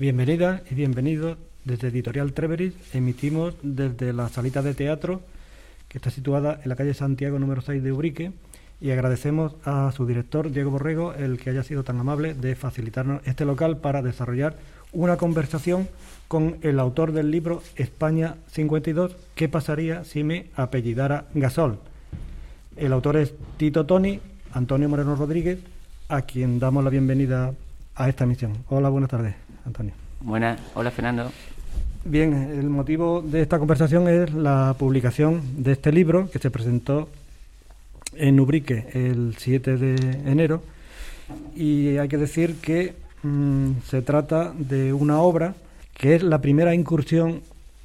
Bienvenidas y bienvenidos desde Editorial Treveris. Emitimos desde la salita de teatro que está situada en la calle Santiago número 6 de Ubrique y agradecemos a su director Diego Borrego el que haya sido tan amable de facilitarnos este local para desarrollar una conversación con el autor del libro España 52, ¿qué pasaría si me apellidara Gasol? El autor es Tito Toni, Antonio Moreno Rodríguez, a quien damos la bienvenida a esta emisión. Hola, buenas tardes, Antonio. Buenas, hola Fernando. Bien, el motivo de esta conversación es la publicación de este libro que se presentó en Ubrique el 7 de enero y hay que decir que mm, se trata de una obra que es la primera incursión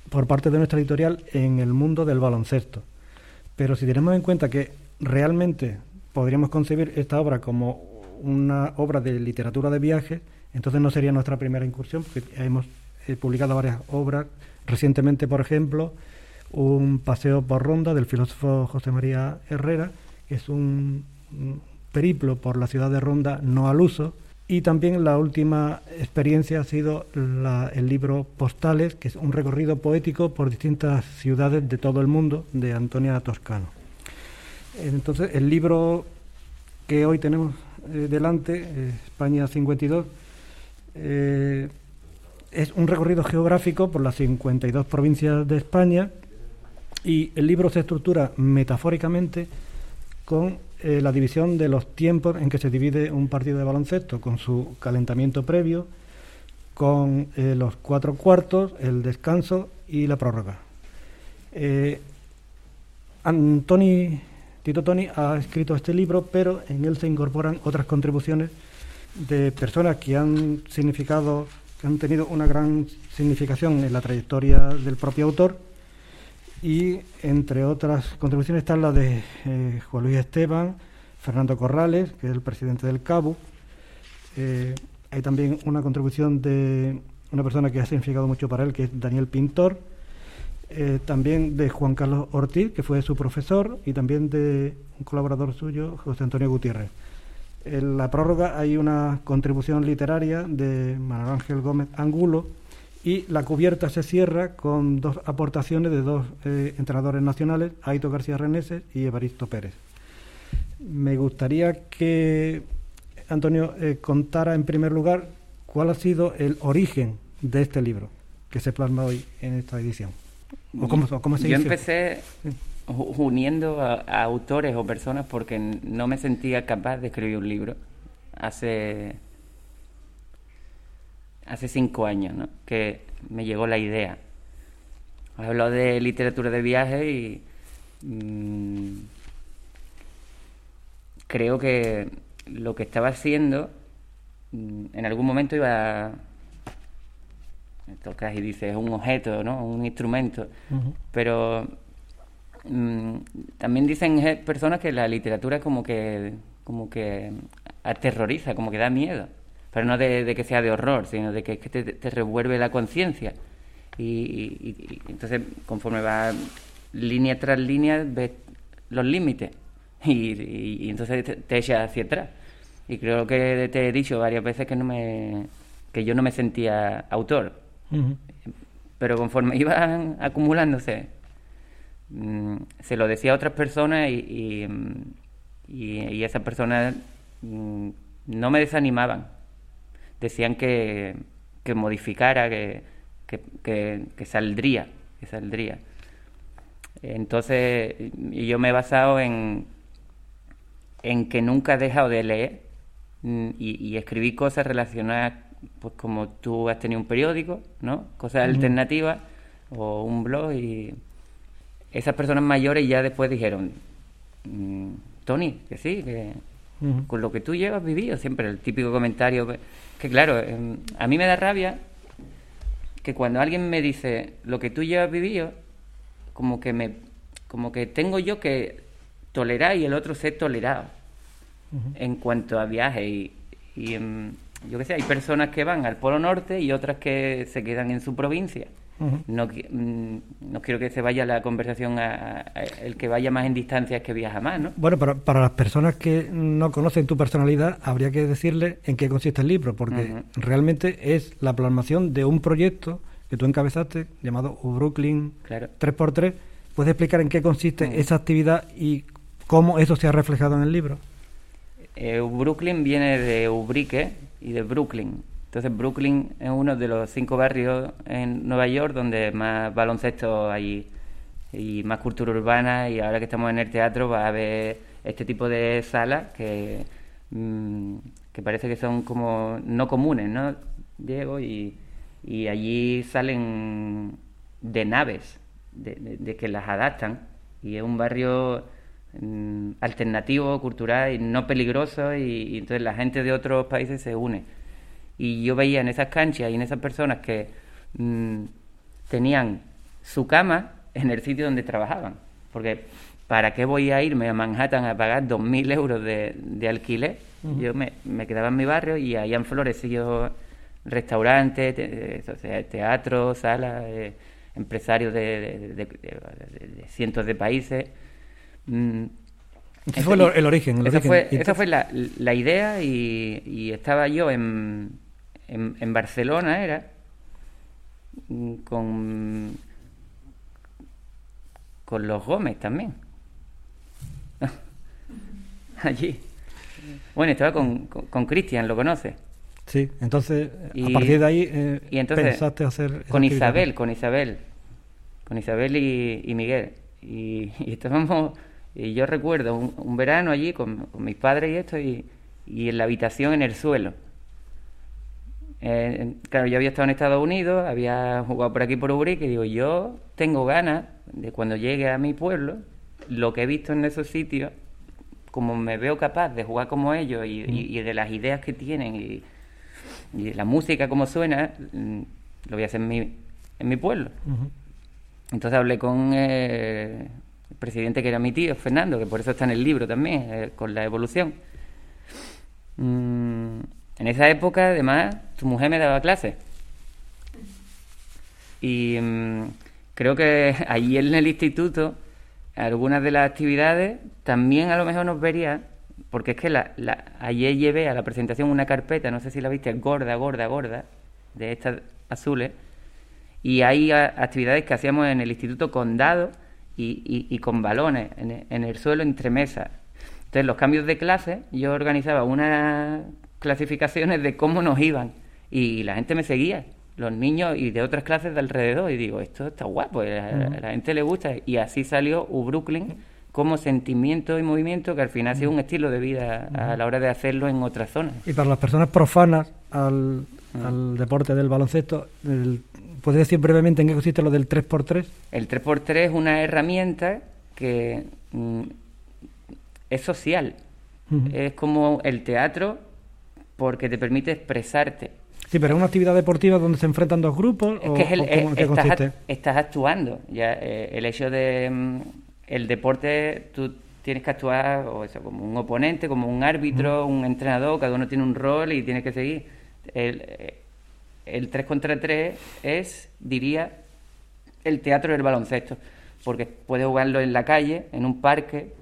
por parte de nuestra editorial en el mundo del baloncesto. Pero si tenemos en cuenta que realmente podríamos concebir esta obra como una obra de literatura de viaje, entonces no sería nuestra primera incursión, porque hemos publicado varias obras. Recientemente, por ejemplo, un paseo por ronda del filósofo José María Herrera, que es un periplo por la ciudad de Ronda no al uso. Y también la última experiencia ha sido el libro Postales, que es un recorrido poético por distintas ciudades de todo el mundo, de Antonia Toscano. Entonces, el libro que hoy tenemos eh, delante, eh, España 52, eh, es un recorrido geográfico por las 52 provincias de España y el libro se estructura metafóricamente con eh, la división de los tiempos en que se divide un partido de baloncesto, con su calentamiento previo, con eh, los cuatro cuartos, el descanso y la prórroga. Eh, Antoni, Tito Toni ha escrito este libro, pero en él se incorporan otras contribuciones de personas que han significado, que han tenido una gran significación en la trayectoria del propio autor y entre otras contribuciones están las de eh, Juan Luis Esteban, Fernando Corrales, que es el presidente del CABU. Eh, hay también una contribución de una persona que ha significado mucho para él, que es Daniel Pintor. Eh, también de Juan Carlos Ortiz, que fue su profesor, y también de un colaborador suyo, José Antonio Gutiérrez. En la prórroga hay una contribución literaria de Manuel Ángel Gómez Angulo y la cubierta se cierra con dos aportaciones de dos eh, entrenadores nacionales, Aito García Reneses y Evaristo Pérez. Me gustaría que Antonio eh, contara en primer lugar cuál ha sido el origen de este libro que se plasma hoy en esta edición. ¿O cómo, cómo se Yo empecé uniendo a, autores o personas porque no me sentía capaz de escribir un libro hace hace cinco años ¿no? que me llegó la idea. Hablado de literatura de viaje y mm, creo que lo que estaba haciendo mm, en algún momento iba a tocas y dices es un objeto no un instrumento. Pero Mm, también dicen personas que la literatura como que como que aterroriza, como que da miedo, pero no de, que sea de horror, sino de que, que te, revuelve la conciencia. Y, entonces, conforme va línea tras línea, ves los límites y, entonces te, echas hacia atrás. Y creo que te he dicho varias veces que no me que yo no me sentía autor. Pero conforme iban acumulándose Mm, se lo decía a otras personas y, y, esas personas mm, no me desanimaban. Decían que, que modificara, que, que, saldría, que saldría. Entonces, yo me he basado en, en que nunca he dejado de leer mm, y, escribí cosas relacionadas, pues como tú has tenido un periódico, ¿no? Cosas alternativas o un blog y esas personas mayores ya después dijeron, mm, Tony, que sí, que con lo que tú llevas vivido, siempre el típico comentario, que, claro, em, a mí me da rabia que cuando alguien me dice lo que tú llevas vivido, como que me, como que tengo yo que tolerar y el otro ser tolerado en cuanto a viajes y, y em, yo qué sé, hay personas que van al Polo Norte y otras que se quedan en su provincia no, mm, no quiero que se vaya la conversación a, el que vaya más en distancia es que viaja más, ¿no? Bueno, para, para las personas que no conocen tu personalidad, habría que decirle en qué consiste el libro, porque realmente es la plasmación de un proyecto que tú encabezaste llamado Brooklyn 3x3. ¿Puedes explicar en qué consiste esa actividad y cómo eso se ha reflejado en el libro? Eh, Brooklyn viene de Ubrique y de Brooklyn. Entonces Brooklyn es uno de los cinco barrios en Nueva York donde más baloncesto hay y más cultura urbana y ahora que estamos en el teatro va a haber este tipo de salas que, mm, que parece que son como no comunes, ¿no, Diego? Y, y allí salen de naves, de, que las adaptan y es un barrio mm, alternativo, cultural y no peligroso y entonces la gente de otros países se une. Y yo veía en esas canchas y en esas personas que mm, tenían su cama en el sitio donde trabajaban. Porque, ¿para qué voy a irme a Manhattan a pagar 2.000 euros de, de alquiler? Yo me, me, quedaba en mi barrio y ahí han florecido restaurantes, teatros, salas, eh, empresarios de, cientos de países. Mm, ese fue el, origen. esa, Fue, esa fue la, la idea y, y, estaba yo en, en, Barcelona era, con, con los Gómez también. Allí. Bueno, estaba con Cristian, ¿lo conoce? Sí, entonces a partir de ahí eh, y entonces, pensaste hacer... Con Isabel, con Isabel, con Isabel y, Miguel. Y, estábamos, y yo recuerdo un, verano allí con, con, mis padres y esto, y, y en la habitación en el suelo eh, claro, yo había estado en Estados Unidos, había jugado por aquí por Ubrique y digo, yo tengo ganas de cuando llegue a mi pueblo, lo que he visto en esos sitios, como me veo capaz de jugar como ellos y, de las ideas que tienen y, y la música como suena, mm, lo voy a hacer en mi, en mi pueblo. Entonces hablé con eh, el presidente que era mi tío, Fernando, que por eso está en el libro también, eh, con la evolución. Mm, en esa época, además, tu mujer me daba clases. Y mm, creo que allí en el instituto, algunas de las actividades también a lo mejor nos vería, porque es que la, la, ayer llevé a la presentación una carpeta, no sé si la viste, gorda, gorda, gorda, de estas azules, y hay actividades que hacíamos en el instituto con dados y, y, con balones en, en el suelo entre mesas. Entonces, los cambios de clase, yo organizaba una clasificaciones de cómo nos iban. Y la gente me seguía, los niños y de otras clases de alrededor y digo, esto está guapo, a la, gente le gusta y así salió U Brooklyn como sentimiento y movimiento que al final ha sido un estilo de vida a la hora de hacerlo en otras zonas. Y para las personas profanas al, deporte del baloncesto, ¿puedes decir brevemente en qué consiste lo del 3x3? El 3x3 es una herramienta que mm, es social. Es como el teatro porque te permite expresarte. Sí, pero es una actividad deportiva donde se enfrentan dos grupos. Es que es el, estás, estás, actuando. Ya, eh, el hecho de mm, el deporte, tú tienes que actuar o eso, como un oponente, como un árbitro, un entrenador, cada uno tiene un rol y tienes que seguir. El, eh, el 3 contra 3 es, diría, el teatro del baloncesto, porque puedes jugarlo en la calle, en un parque,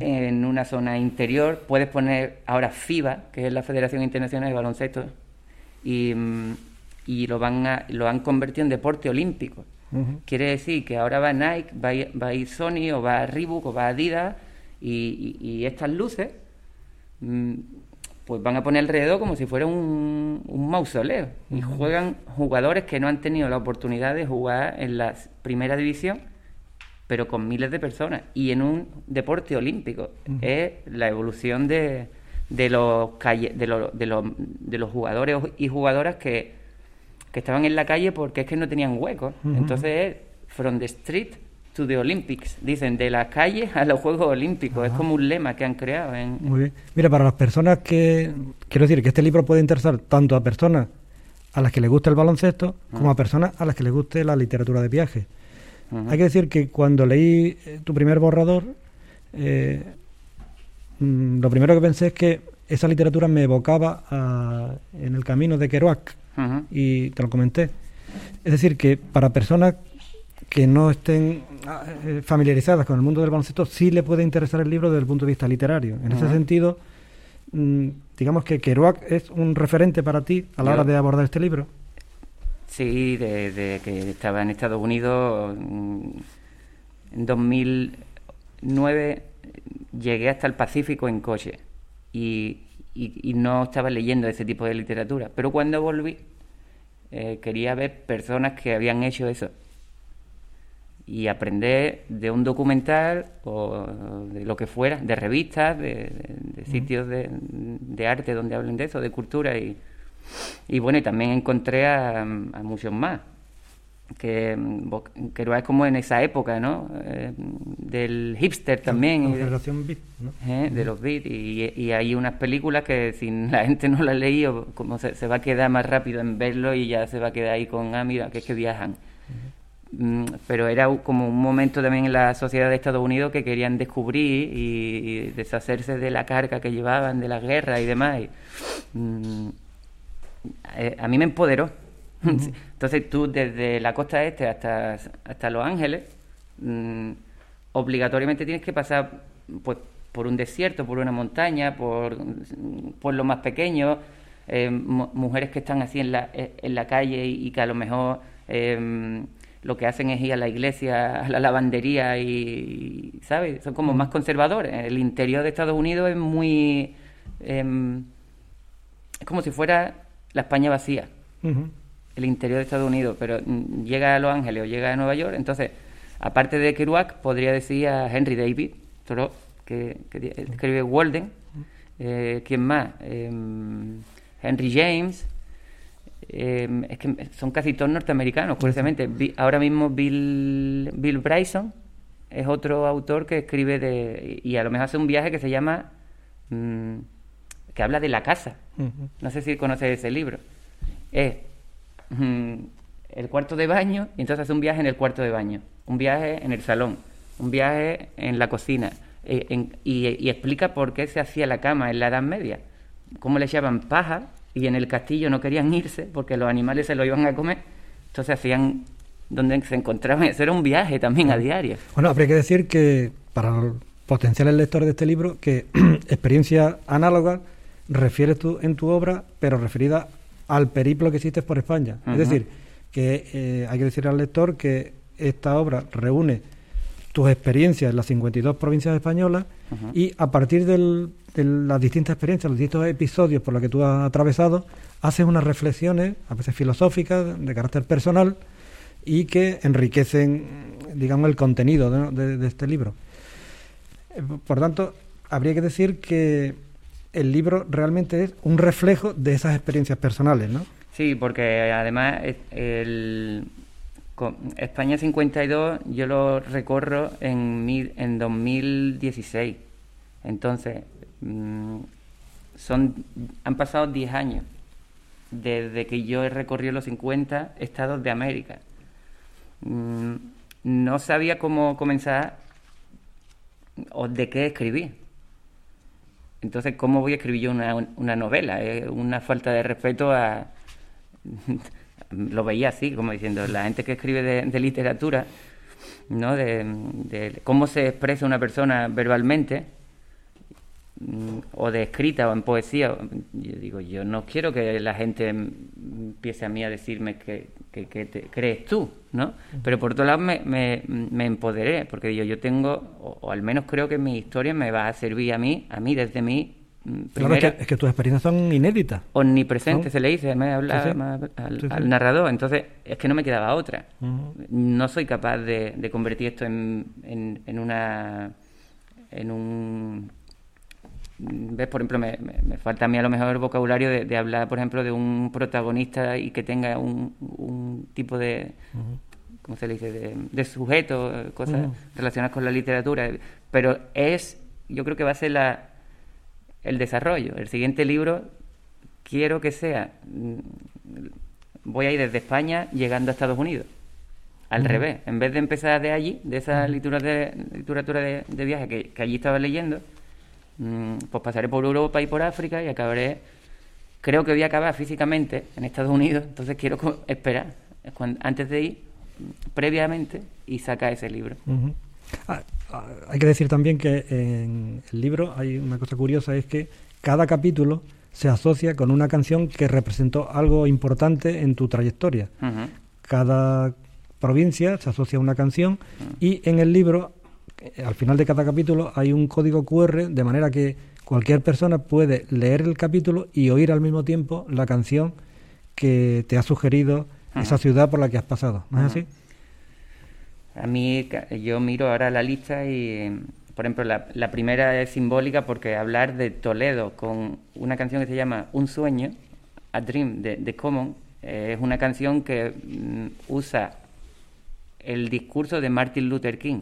en una zona interior. Puedes poner ahora FIBA, que es la Federación Internacional de Baloncesto, y, mm, y lo, van a, lo han convertido en deporte olímpico. Quiere decir que ahora va Nike, va va a, ir Sony, o va a Reebok, o va a Adidas, y, y, estas luces mm, pues van a poner alrededor como si fuera un, un mausoleo. Y juegan jugadores que no han tenido la oportunidad de jugar en la primera división pero con miles de personas y en un deporte olímpico. Es la evolución de, de, los calle, de, los, de, los, de los jugadores y jugadoras que, que estaban en la calle porque es que no tenían huecos. Entonces es from the street to the Olympics. Dicen, de la calle a los Juegos Olímpicos. Es como un lema que han creado. En... Muy bien. Mira, para las personas que... Quiero decir que este libro puede interesar tanto a personas a las que les gusta el baloncesto como a personas a las que les guste la literatura de Hay que decir que cuando leí eh, tu primer borrador, eh, mm, lo primero que pensé es que esa literatura me evocaba en el camino de Kerouac y te lo comenté. Es decir, que para personas que no estén ah, eh, familiarizadas con el mundo del baloncesto, sí le puede interesar el libro desde el punto de vista literario. En ese sentido, mm, digamos que Kerouac es un referente para ti a la hora de abordar este libro. Sí, desde que estaba en Estados Unidos, mm, en 2009 llegué hasta el Pacífico en coche y, no estaba leyendo ese tipo de literatura. Pero cuando volví, eh, quería ver personas que habían hecho eso y aprender de un documental o de lo que fuera, de revistas, de, sitios de, arte donde hablen de eso, de cultura y, y bueno, y también encontré a, muchos más que, que es como en esa época, ¿no? Eh, del hipster también. La Beat, ¿no? Eh, de los beats. Y, y, hay unas películas que si la gente no las ha leído, como se, va a quedar más rápido en verlo y ya se va a quedar ahí con, ah, mira, que es que viajan. Mm, pero era como un momento también en la sociedad de Estados Unidos que querían descubrir y, deshacerse de la carga que llevaban, de la guerra y demás. Mm, eh, a mí me empoderó. Entonces tú desde la costa este hasta, hasta Los Ángeles, mm, obligatoriamente tienes que pasar pues por un desierto, por una montaña, por pueblos más pequeños, eh, mujeres que están así en la, eh, en la calle y, que a lo mejor lo que hacen es ir a la iglesia, a la lavandería y, ¿sabes? Son como mm. más conservadores. El interior de Estados Unidos es muy... Em, es como si fuera la España vacía. El interior de Estados Unidos, pero mm, llega a Los Ángeles o llega a Nueva York, entonces, aparte de Kerouac, podría decir a Henry David, que, que escribe Walden, eh, ¿quién más? Em, Henry James, Em, es que son casi todos norteamericanos, curiosamente. ahora mismo Bill, Bill Bryson es otro autor que escribe de... y a lo mejor hace un viaje que se llama... Mm, que habla de la casa. No sé si conoces ese libro. Es mm, el cuarto de baño y entonces hace un viaje en el cuarto de baño, un viaje en el salón, un viaje en la cocina eh, y, y, explica por qué se hacía la cama en la Edad Media, cómo le echaban paja y en el castillo no querían irse porque los animales se lo iban a comer, entonces hacían donde se encontraban, eso era un viaje también a diario. Bueno, habría que decir que para potenciar lector de este libro, que experiencia análoga refieres tú en tu obra, pero referida al periplo que hiciste por España. Es decir, que eh, hay que decir al lector que esta obra reúne tus experiencias en las 52 provincias españolas y a partir del de las distintas experiencias, los distintos episodios por los que tú has atravesado, haces unas reflexiones, a veces filosóficas, de carácter personal, y que enriquecen, digamos, el contenido de, este libro. Eh, por tanto, habría que decir que el libro realmente es un reflejo de esas experiencias personales, ¿no? Sí, porque además el, España 52 yo lo recorro en, en 2016. Entonces, Mm, son, han pasado 10 años desde que yo he recorrido los 50 estados de América. Mm, no sabía cómo comenzar o de qué escribir. Entonces, ¿cómo voy a escribir yo una, una novela? Es una falta de respeto a... Lo veía así, como diciendo, la gente que escribe de, literatura, ¿no? de, cómo se expresa una persona verbalmente, o de escrita o en poesía, yo digo, yo no quiero que la gente empiece a mí a decirme que, que, te crees tú, ¿no? Pero por otro lado me, me, empoderé, porque digo, yo tengo, o, al menos creo que mi historia me va a servir a mí, a mí desde mí. Mm, claro, es que, tus experiencias son inéditas. Omnipresente se le dice me habla, al, narrador, entonces es que no me quedaba otra. No soy capaz de, de convertir esto en, en, en una en un ¿Ves? Por ejemplo, me, me, falta a mí a lo mejor el vocabulario de, hablar, por ejemplo, de un protagonista y que tenga un, un tipo de, ¿cómo se le dice?, de, sujeto, cosas relacionadas con la literatura. Pero es, yo creo que va a ser la, el desarrollo. El siguiente libro quiero que sea, mm, voy a ir desde España llegando a Estados Unidos. Al revés, en vez de empezar de allí, de esa literatura de, literatura de, viaje que, que allí estaba leyendo, pues pasaré por Europa y por África y acabaré, creo que voy a acabar físicamente en Estados Unidos, entonces quiero esperar antes de ir, previamente, y saca ese libro. Ah, ah, hay que decir también que en el libro hay una cosa curiosa, es que cada capítulo se asocia con una canción que representó algo importante en tu trayectoria. Cada provincia se asocia a una canción y en el libro, eh, al final de cada capítulo, hay un código QR de manera que cualquier persona puede leer el capítulo y oír al mismo tiempo la canción que te ha sugerido esa ciudad por la que has pasado. ¿No es así? A mí, yo miro ahora la lista y, por ejemplo, la, primera es simbólica porque hablar de Toledo con una canción que se llama Un sueño, A Dream, de, Common, eh, es una canción que mm, usa el discurso de Martin Luther King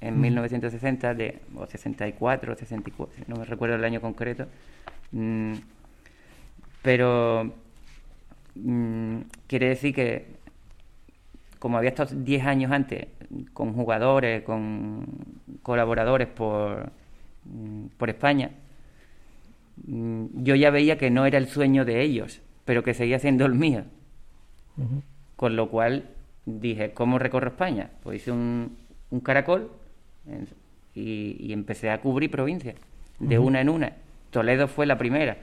en 1960, de, o 64, o 64, no me recuerdo el año concreto, mm, pero mm, quiere decir que como había estado 10 años antes con jugadores, con colaboradores por, mm, por España, yo ya veía que no era el sueño de ellos, pero que seguía siendo el mío. Con lo cual dije, ¿cómo recorro España? Pues hice un, un caracol y, empecé a cubrir provincias, de una en una. Toledo fue la primera.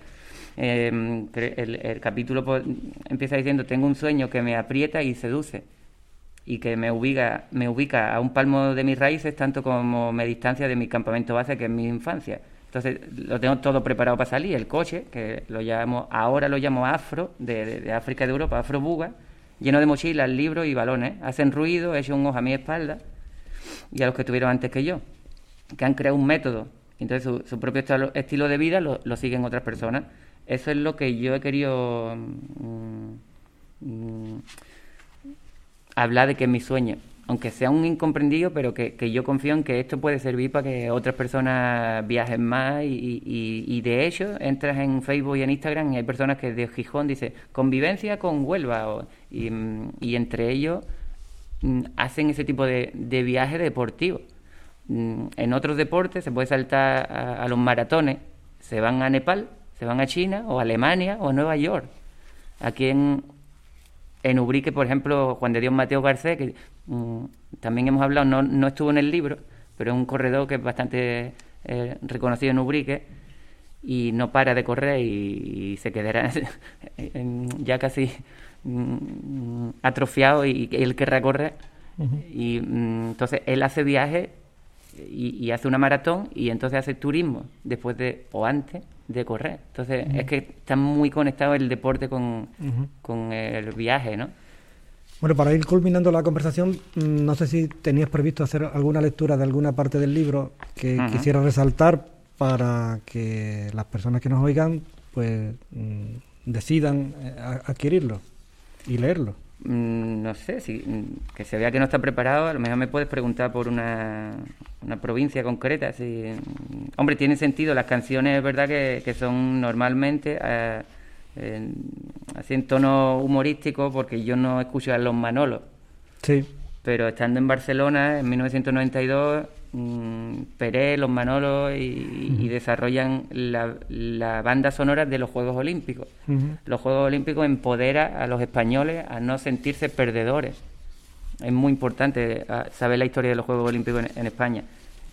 Em, el, el, capítulo empieza diciendo, tengo un sueño que me aprieta y seduce y que me ubica, me ubica a un palmo de mis raíces tanto como me distancia de mi campamento base que es mi infancia. Entonces lo tengo todo preparado para salir, el coche, que lo llamo, ahora lo llamo Afro, de, África y de Europa, Afro Buga, lleno de mochilas, libros y balones. Hacen ruido, hecho un ojo a mi espalda y a los que estuvieron antes que yo, que han creado un método. Entonces su, propio estilo de vida lo, siguen otras personas. Eso es lo que yo he querido... Mm, mm, hablar de que es mi sueño, aunque sea un incomprendido, pero que, yo confío en que esto puede servir para que otras personas viajen más y, y, de hecho entras en Facebook y en Instagram y hay personas que de Gijón dice convivencia con Huelva y, entre ellos mm, hacen ese tipo de, de viaje deportivo. Mm, en otros deportes se puede saltar a, a los maratones, se van a Nepal, se van a China o a Alemania o a Nueva York. Aquí en, en Ubrique, por ejemplo, Juan de Dios Mateo Garcés, que mm, también hemos hablado, no, no, estuvo en el libro, pero es un corredor que es bastante eh, reconocido en Ubrique y no para de correr y, se quedará ya casi mm, atrofiado y, él querrá correr. Y mm, entonces él hace viajes y, hace una maratón y entonces hace turismo después de o antes de correr. Entonces es que está muy conectado el deporte con, con el viaje, ¿no? Bueno, para ir culminando la conversación, mm, no sé si tenías previsto hacer alguna lectura de alguna parte del libro que quisiera resaltar para que las personas que nos oigan pues mm, decidan eh, adquirirlo y leerlo. Mm, no sé, si, mm, que se vea que no está preparado, a lo mejor me puedes preguntar por una, una provincia concreta. Si, mm, hombre, tiene sentido, las canciones es verdad que, que son normalmente eh, así en tono humorístico, porque yo no escucho a los Manolos. Sí. Pero estando en Barcelona en 1992 Mm, Peré, los Manolos y, desarrollan la, banda sonora de los Juegos Olímpicos. Los Juegos Olímpicos empodera a los españoles a no sentirse perdedores. Es muy importante ah, saber la historia de los Juegos Olímpicos en, España,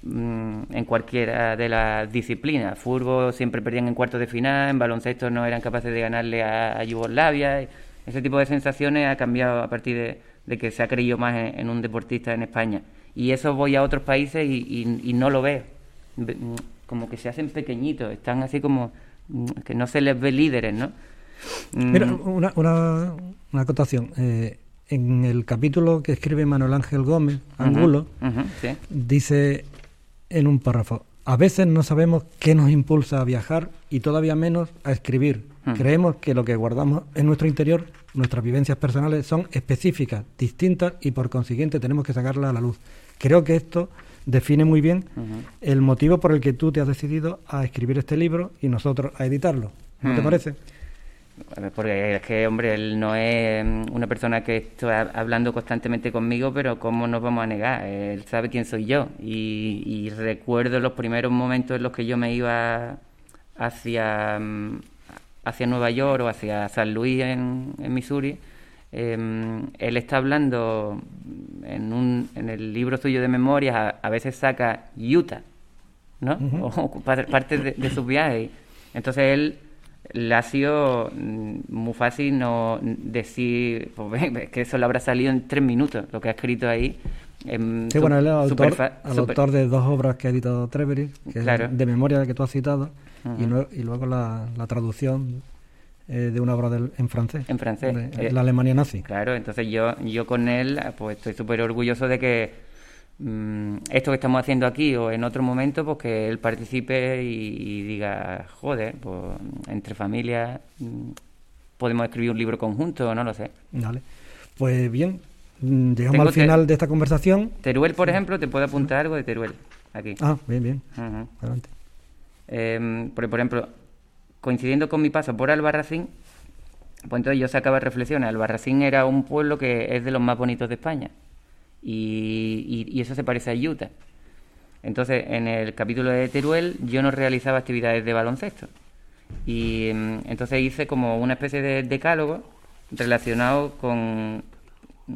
mm, en cualquiera de las disciplinas. Fútbol siempre perdían en cuartos de final, en baloncesto no eran capaces de ganarle a, Yugoslavia. Ese tipo de sensaciones ha cambiado a partir de, que se ha creído más en un deportista en España y eso voy a otros países y, no lo veo. Como que se hacen pequeñitos, están así como mm, que no se les ve líderes, ¿no? Mira, mm. una, una, una acotación. Eh, en el capítulo que escribe Manuel Ángel Gómez, Angulo, dice en un párrafo, a veces no sabemos qué nos impulsa a viajar y todavía menos a escribir. Creemos que lo que guardamos en nuestro interior, nuestras vivencias personales, son específicas, distintas y por consiguiente tenemos que sacarlas a la luz. Creo que esto define muy bien el motivo por el que tú te has decidido a escribir este libro y nosotros a editarlo. ¿No te parece? Porque es que, hombre, él no es mm, una persona que está hablando constantemente conmigo, pero ¿cómo nos vamos a negar? Él sabe quién soy yo. Y, recuerdo los primeros momentos en los que yo me iba hacia, mm, hacia Nueva York o hacia San Luis en, en Missouri em, él está hablando en, un, en el libro suyo de memorias, a, veces saca Utah, ¿no? O parte de, de sus viajes. Entonces él le ha sido mm, muy fácil no decir pues, que eso le habrá salido en tres minutos, lo que ha escrito ahí. Sí, bueno, él es el autor, de dos obras que ha editado Trevery, que es de memoria que tú has citado, y, luego la, traducción eh, de una obra en francés. En francés. De, eh, la Alemania nazi. Claro, entonces yo, yo con él pues estoy súper orgulloso de que Mm, esto que estamos haciendo aquí o en otro momento, pues que él participe y, diga, joder, pues entre familias mm, podemos escribir un libro conjunto, no lo sé. Vale. Pues bien, mm, llegamos al final de esta conversación. Teruel, por ejemplo, te puedo apuntar algo de Teruel aquí. Ah, bien, bien. Adelante. Em, por, ejemplo, coincidiendo con mi paso por Albarracín, pues entonces yo sacaba reflexiones. Albarracín era un pueblo que es de los más bonitos de España y, eso se parece a Utah. Entonces, en el capítulo de Teruel yo no realizaba actividades de baloncesto. Y mm, entonces hice como una especie de decálogo relacionado con,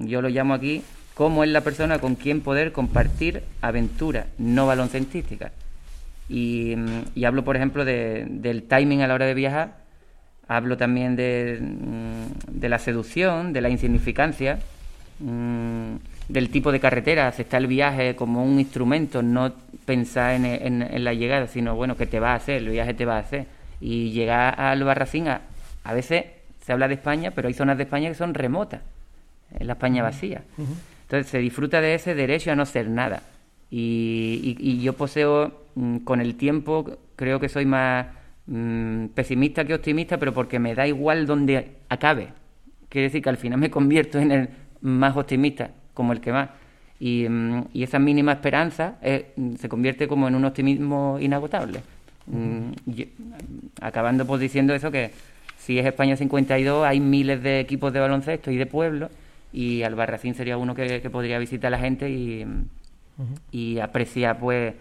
yo lo llamo aquí, cómo es la persona con quien poder compartir aventuras no baloncestísticas. Y, mm, hablo, por ejemplo, del timing a la hora de viajar, hablo también de, mm, de la seducción, de la insignificancia del tipo de carretera, aceptar el viaje como un instrumento, no pensar en, la llegada, sino bueno, que te va a hacer, el viaje te va a hacer. Y llegar al Barracín, a, veces se habla de España, pero hay zonas de España que son remotas, en la España vacía. Entonces se disfruta de ese derecho a no ser nada. Y, yo poseo, mm, con el tiempo, creo que soy más mm, pesimista que optimista, pero porque me da igual donde acabe. Quiere decir que al final me convierto en el más optimista como el que más. Y, mm, esa mínima esperanza eh, se convierte como en un optimismo inagotable. Acabando pues diciendo eso que si es España 52 hay miles de equipos de baloncesto y de pueblos y Albarracín sería uno que, podría visitar a la gente y, y apreciar pues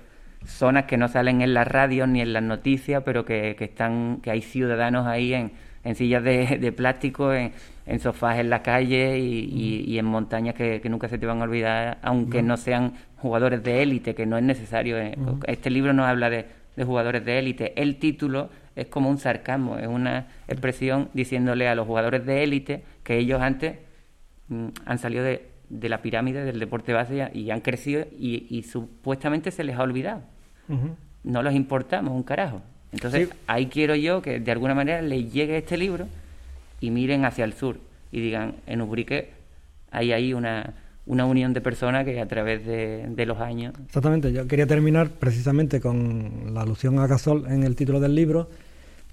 zonas que no salen en las radios ni en las noticias pero que, que están que hay ciudadanos ahí en, en sillas de, de plástico en, en sofás en la calle y, en montañas que, nunca se te van a olvidar, aunque no sean jugadores de élite, que no es necesario. Eh, este libro no habla de, jugadores de élite. El título es como un sarcasmo, es una expresión diciéndole a los jugadores de élite que ellos antes han salido de, la pirámide del deporte base y han crecido y, supuestamente se les ha olvidado. No los importamos un carajo. Entonces ahí quiero yo que de alguna manera les llegue este libro y miren hacia el sur y digan, en Ubrique hay ahí una, una unión de personas que a través de, los años... Exactamente, yo quería terminar precisamente con la alusión a Gasol en el título del libro,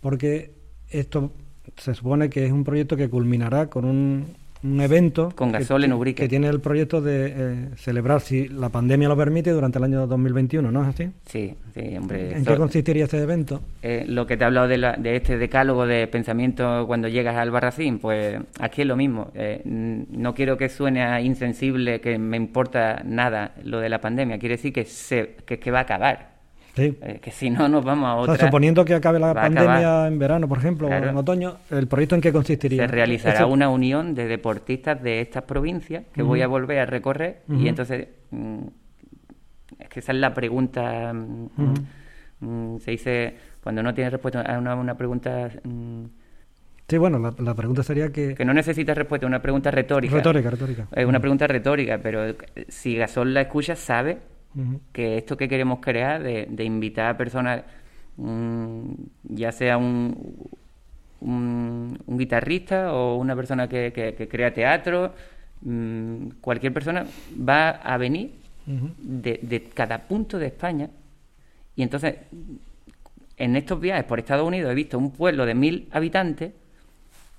porque esto se supone que es un proyecto que culminará con un, un evento con gasol en Ubrique. que tiene el proyecto de eh, celebrar, si la pandemia lo permite, durante el año 2021, ¿no es así? Sí, sí, hombre. ¿En qué consistiría este evento? Eh, lo que te he hablado de, la, de, este decálogo de pensamiento cuando llegas al Barracín, pues aquí es lo mismo. Eh, no quiero que suene a insensible, que me importa nada lo de la pandemia. Quiere decir que, se, que, que va a acabar eh, que si no nos vamos a otra. suponiendo que acabe la pandemia en verano, por ejemplo, o en otoño, ¿el proyecto en qué consistiría? Se realizará una unión de deportistas de estas provincias que voy a volver a recorrer y entonces. Mm, es que esa es la pregunta. Mm, mm, se dice. Cuando no tienes respuesta a una, pregunta. Sí, bueno, la, pregunta sería que... Que no necesitas respuesta, una pregunta retórica. Retórica, retórica. Es una pregunta retórica, pero si Gasol la escucha, sabe que esto que queremos crear, de, invitar a personas, ya sea un, un, guitarrista o una persona que, crea teatro, mm, cualquier persona va a venir de, de cada punto de España. Y entonces en estos viajes por Estados Unidos he visto un pueblo de mil habitantes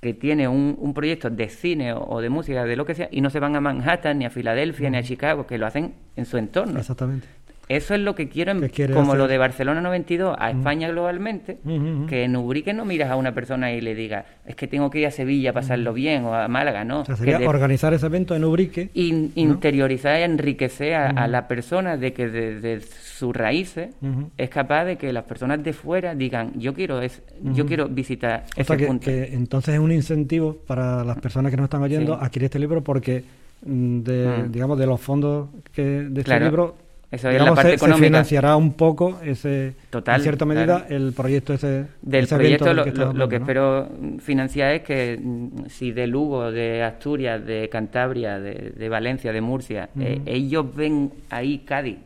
que tiene un, un proyecto de cine o, de música, de lo que sea, y no se van a Manhattan, ni a Filadelfia, ni a Chicago, que lo hacen en su entorno. Exactamente. eso es lo que quiero, como lo de Barcelona 92 a España globalmente, que en Ubrique no miras a una persona y le digas, es que tengo que ir a Sevilla a pasarlo bien o a Málaga, no. sería organizar ese evento en Ubrique. interiorizar y enriquecer a, la persona de que desde sus raíces es capaz de que las personas de fuera digan, yo quiero es, yo quiero visitar ese punto. Que entonces es un incentivo para las personas que nos están oyendo adquirir este libro porque mm, de, digamos de los fondos que de este libro eso es la parte económica. Se financiará un poco, ese, en cierta medida, el proyecto ese. Del proyecto, lo, que, espero financiar es que mm, si de Lugo, de Asturias, de Cantabria, de, Valencia, de Murcia, eh, ellos ven ahí Cádiz,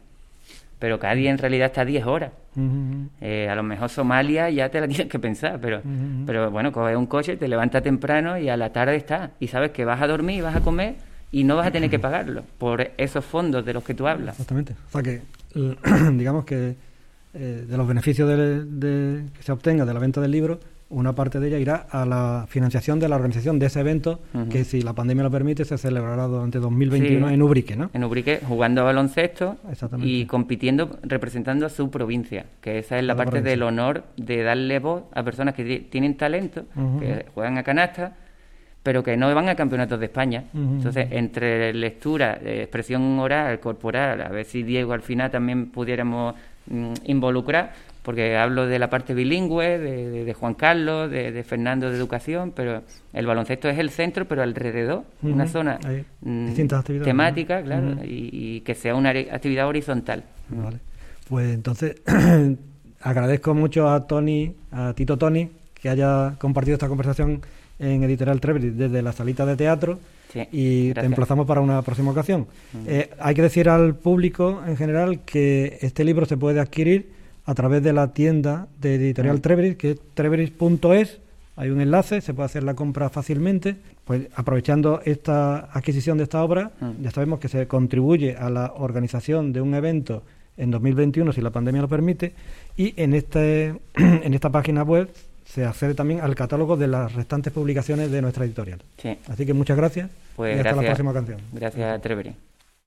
pero Cádiz en realidad está a 10 horas. Eh, a lo mejor Somalia ya te la tienes que pensar, pero, pero bueno, coges un coche, te levantas temprano y a la tarde estás. Y sabes que vas a dormir, vas a comer y no vas a tener que pagarlo por esos fondos de los que tú hablas. Exactamente. O sea que, digamos que eh, de los beneficios de, que se obtenga de la venta del libro, una parte de ella irá a la financiación de la organización de ese evento, que si la pandemia lo permite, se celebrará durante 2021 en Ubrique, ¿no? En Ubrique, jugando a baloncesto y compitiendo, representando a su provincia, que esa es la, parte del honor de darle voz a personas que tienen talento, que juegan a canasta pero que no van a campeonatos de España. Entonces, entre lectura, eh, expresión oral, corporal, a ver si Diego al final también pudiéramos mm, involucrar, porque hablo de la parte bilingüe, de, Juan Carlos, de, Fernando de educación, pero el baloncesto es el centro, pero alrededor, una zona mm, temática, claro, y, que sea una actividad horizontal. Vale. Pues entonces, agradezco mucho a Tony, a Tito Tony, que haya compartido esta conversación en Editorial Trevery desde la salita de teatro y te emplazamos para una próxima ocasión. Eh, hay que decir al público en general que este libro se puede adquirir a través de la tienda de Editorial Trevery, que es treveris.es. Hay un enlace, se puede hacer la compra fácilmente. Pues aprovechando esta adquisición de esta obra, ya sabemos que se contribuye a la organización de un evento en 2021, si la pandemia lo permite, y en, este, en esta página web se accede también al catálogo de las restantes publicaciones de nuestra editorial. Así que muchas gracias pues y hasta la próxima canción. Gracias, Trevery.